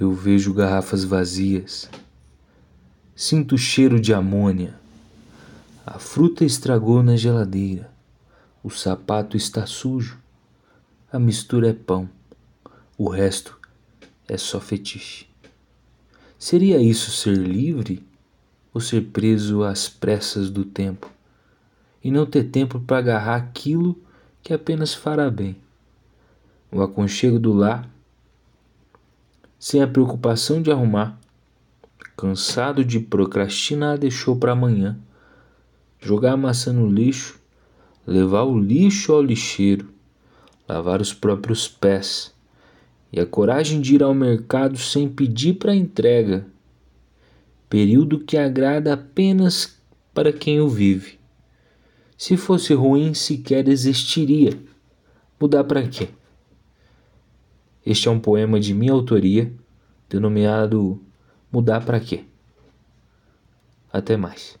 Eu vejo garrafas vazias. Sinto o cheiro de amônia. A fruta estragou na geladeira. O sapato está sujo. A mistura é pão. O resto é só fetiche. Seria isso ser livre ou ser preso às pressas do tempo e não ter tempo para agarrar aquilo que apenas fará bem? O aconchego do lar, sem a preocupação de arrumar, cansado de procrastinar, deixou para amanhã jogar a maçã no lixo, levar o lixo ao lixeiro, lavar os próprios pés e a coragem de ir ao mercado sem pedir para entrega, período que agrada apenas para quem o vive. Se fosse ruim, sequer existiria. Mudar para quê? Este é um poema de minha autoria, denominado Mudar para quê? Até mais.